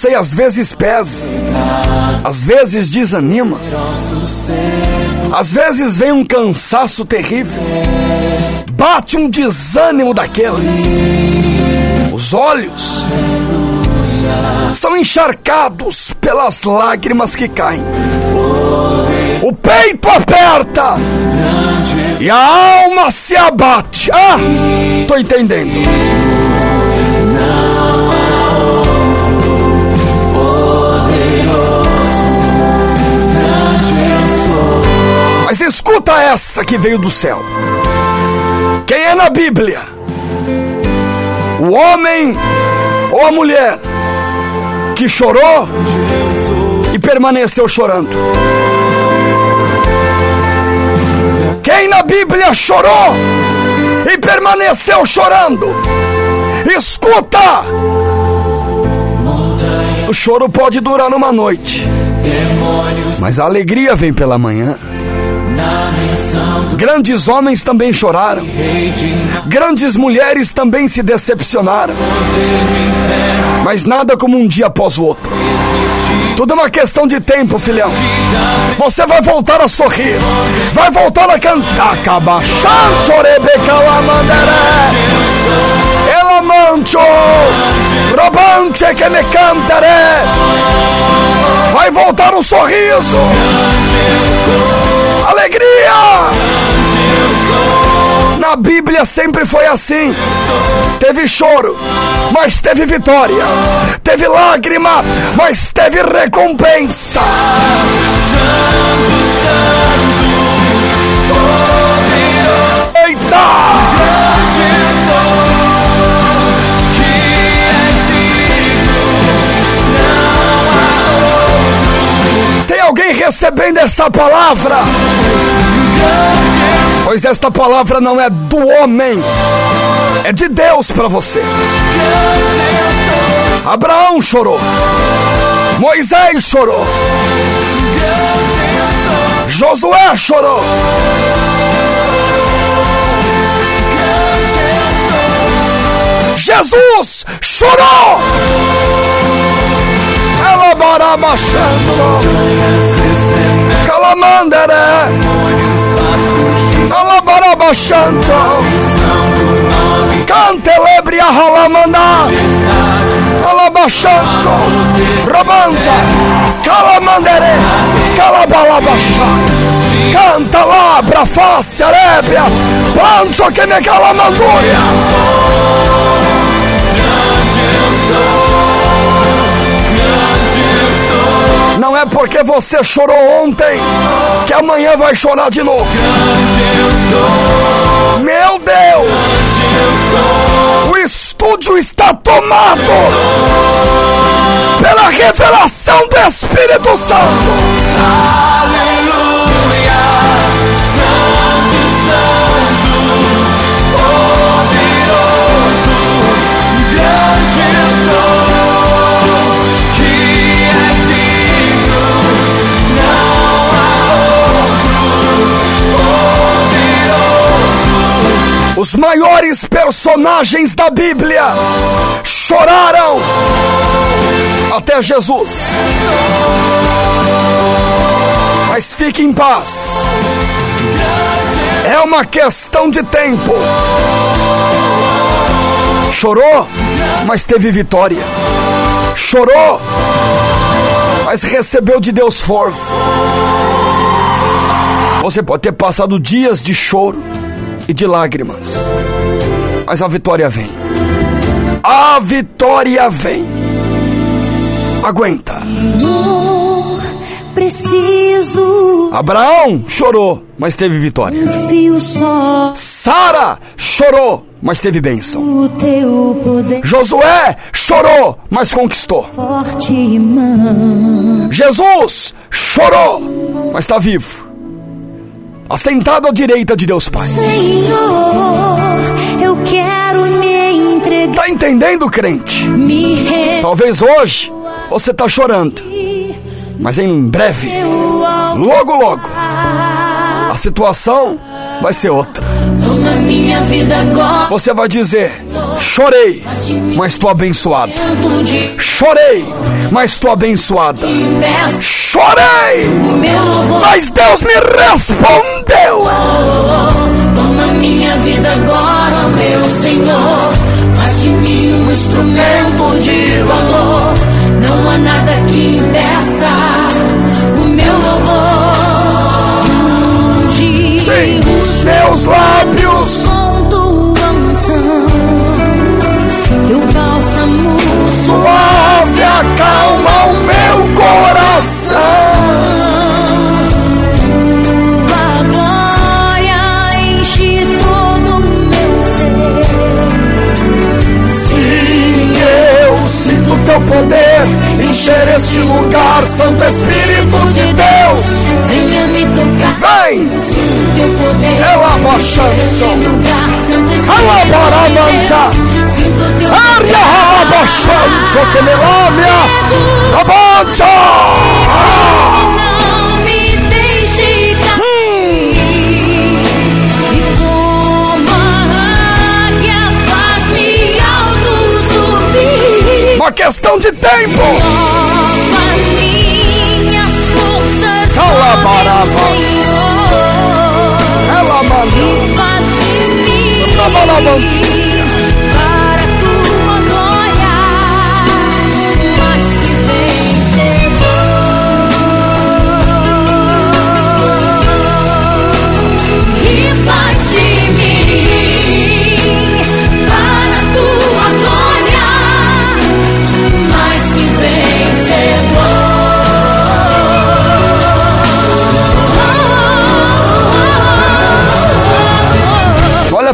sei, às vezes pesa, às vezes desanima, às vezes vem um cansaço terrível, bate um desânimo daqueles. Os olhos são encharcados pelas lágrimas que caem. O peito aperta e a alma se abate. Ah, tô entendendo. Mas escuta essa que veio do céu. Quem é na Bíblia? O homem ou a mulher que chorou e permaneceu chorando? Quem na Bíblia chorou e permaneceu chorando? Escuta! O choro pode durar uma noite, mas a alegria vem pela manhã. Grandes homens também choraram, grandes mulheres também se decepcionaram, mas nada como um dia após o outro. Tudo é uma questão de tempo, filhão. Você vai voltar a sorrir, vai voltar a cantar. Ela que me. Vai voltar o sorriso, alegria. Na Bíblia sempre foi assim. Teve choro, mas teve vitória. Teve lágrima, mas teve recompensa. Eita! Tem alguém recebendo essa palavra? Pois esta palavra não é do homem, é de Deus para você. Abraão chorou, Moisés chorou, Josué chorou. Jesus chorou. Alabarabachando. Calamandere. Alabarabachando. Cantelebre a rolamandá. Alabachando. Robanda. Calamandere. Calabalabachando. Canta lá pra face, arébia, plancho que me calamandúria. É porque você chorou ontem que amanhã vai chorar de novo. Meu Deus! O estúdio está tomado pela revelação do Espírito Santo. Os maiores personagens da Bíblia choraram até Jesus. Mas fique em paz. É uma questão de tempo. Chorou, mas teve vitória. Chorou, mas recebeu de Deus força. Você pode ter passado dias de choro e de lágrimas, mas a vitória vem. A vitória vem. Aguenta. Senhor, preciso Abraão chorou, mas teve vitória. Sara chorou, mas teve bênção. Josué chorou, mas conquistou. Jesus chorou, mas está vivo. Assentado à direita de Deus Pai. Senhor, eu quero me entregar, Tá entendendo, crente? Talvez hoje você tá chorando, mas em breve, logo logo, a situação vai ser outra. Você vai dizer: chorei, mas estou abençoado. Chorei, mas estou abençoada. Chorei, mas Deus me respondeu. Toma minha vida agora, meu Senhor. Faz de mim um instrumento de valor. Os meus lábios. com tua unção. Teu bálsamo Suave acalma o meu coração. Tua glória enche todo o meu ser. Sim, eu sinto teu poder encher este lugar, Santo Espírito de Deus. Venha me tocar. Vem, Sinto teu poder. Avante! Não me deixe cair. E como a águia faz-me alto subir. Uma questão de tempo. Nova minhas forças. Senhor. Faz de mim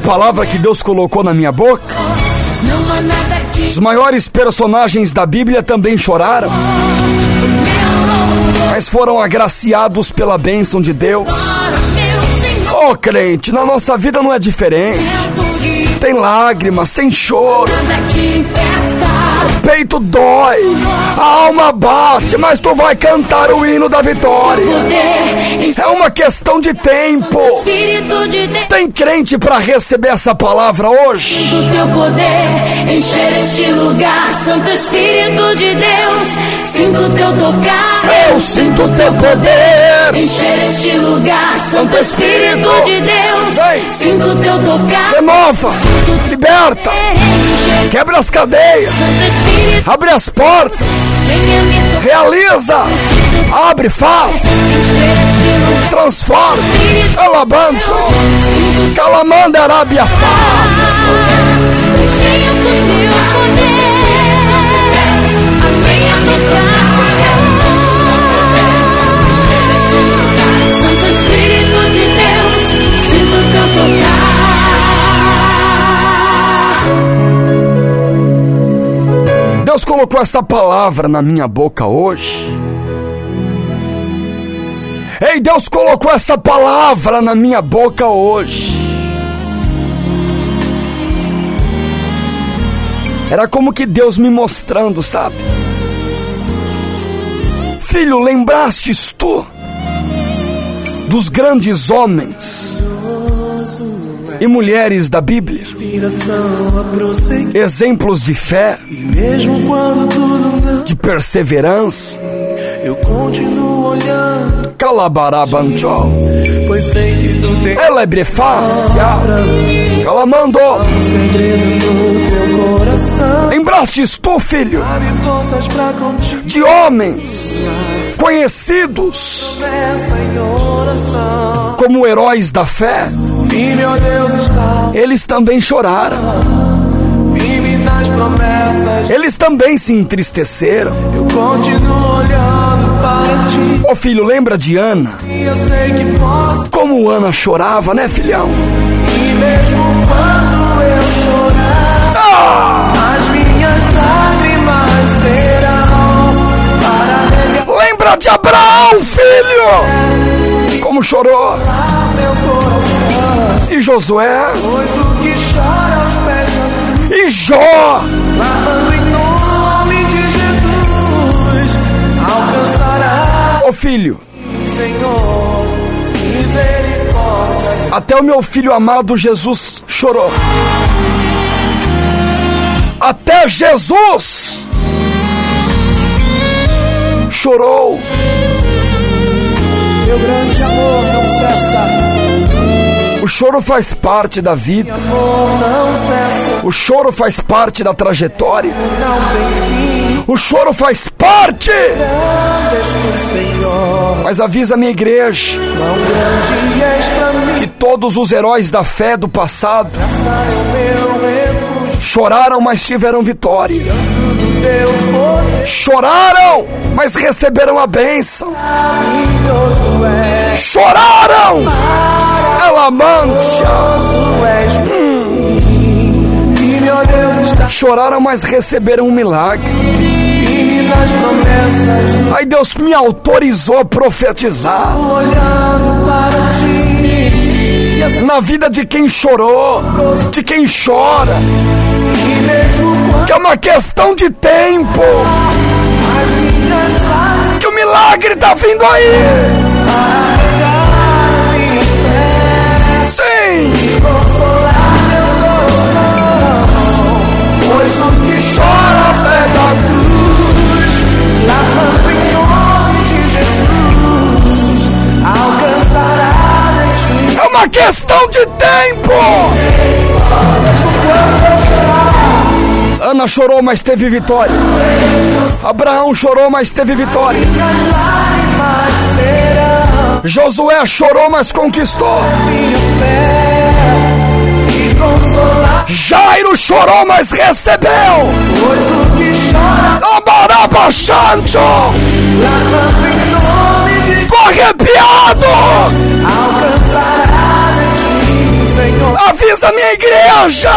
palavra que Deus colocou na minha boca. Os maiores personagens da Bíblia também choraram, mas foram agraciados pela bênção de Deus. Oh, crente, na nossa vida não é diferente. Tem lágrimas, tem choro, que impeça. peito dói, a alma bate, mas tu vai cantar o hino da vitória. É uma questão de tempo. Tem crente para receber essa palavra hoje? do teu poder encher este lugar, Santo Espírito de Deus. Sinto teu tocar, Eu sinto teu poder. encher este lugar, Santo Espírito de Deus. Sinto teu tocar, Renova, liberta, quebra as cadeias, abre as portas, realiza, abre, faz, transforma, alabança, calamanda, arábia, faz. Deus colocou essa palavra na minha boca hoje. Ei, Deus colocou essa palavra na minha boca hoje. Era como que Deus me mostrando, sabe? Filho, lembrastes tu dos grandes homens e mulheres da Bíblia, exemplos de fé, de perseverança. eu continuo olhando, Calabarabanchó, pois mim Calamando. Lembrastes tu, filho, de homens conhecidos como heróis da fé, Firme, ó Deus, está eles também choraram, firme nas promessas. eles também se entristeceram. Eu continuo olhando para ti. Ô filho, lembra de Ana? E eu sei que posso. Como Ana chorava, né, filhão? E mesmo quando eu chorar, Ah! as minhas lágrimas serão para Lembra de Abraão, filho? Como chorou? meu da cruz, E Jó? Ô filho, Senhor. Até o meu filho amado Jesus chorou. Até Jesus chorou. Teu grande amor não cessa. O choro faz parte da vida. O choro faz parte da trajetória. O choro faz parte. Mas avisa a minha igreja que todos os heróis da fé do passado Choraram, mas tiveram vitória. Choraram, mas receberam a bênção. Choraram. Ela está Choraram, mas receberam um milagre. Aí Deus me autorizou a profetizar na vida de quem chorou, de quem chora, que é uma questão de tempo, que o milagre tá vindo aí. Uma questão de tempo. Ana chorou, mas teve vitória. Abraão chorou, mas teve vitória. Josué chorou, mas conquistou. Jairo chorou, mas recebeu. pois o arrepiado. alcançará Senhor. Avisa minha igreja.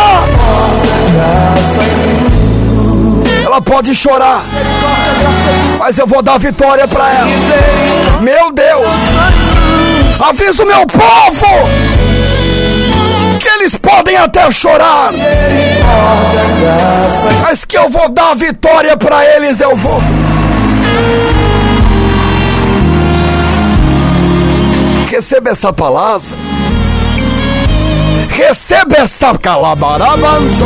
Ela pode chorar, mas eu vou dar vitória pra ela. Meu Deus, avisa o meu povo que eles podem até chorar, mas que eu vou dar vitória pra eles. Eu vou. Receba essa palavra. Receba essa calabarabanjo.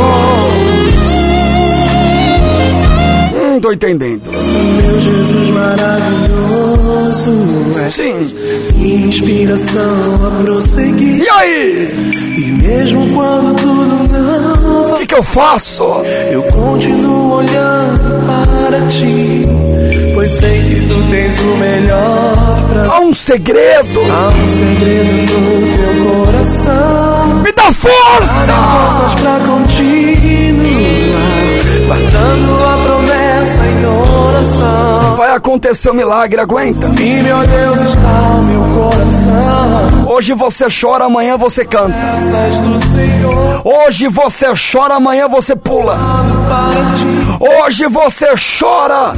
Hum, tô entendendo. Meu Jesus maravilhoso é Sim. inspiração a prosseguir. E aí? E mesmo quando tudo não O que, que eu faço? eu continuo olhando para ti. Pois sei que tu tens o melhor pra Há um segredo. Há um segredo no teu coração. Me dá força. Forças pra continuar. Guardando a promessa em oração. Vai acontecer o milagre, aguenta. E meu Deus está meu coração. Hoje você chora, amanhã você canta. Hoje você chora, amanhã você pula. Hoje você chora,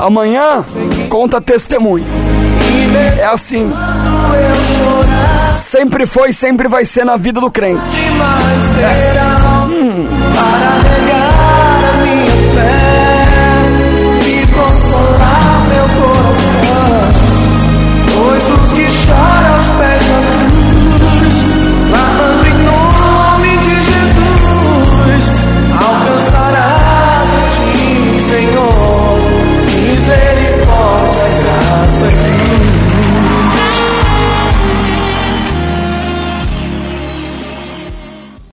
amanhã conta testemunho. É assim. Sempre foi, sempre vai ser na vida do crente. É. Hum.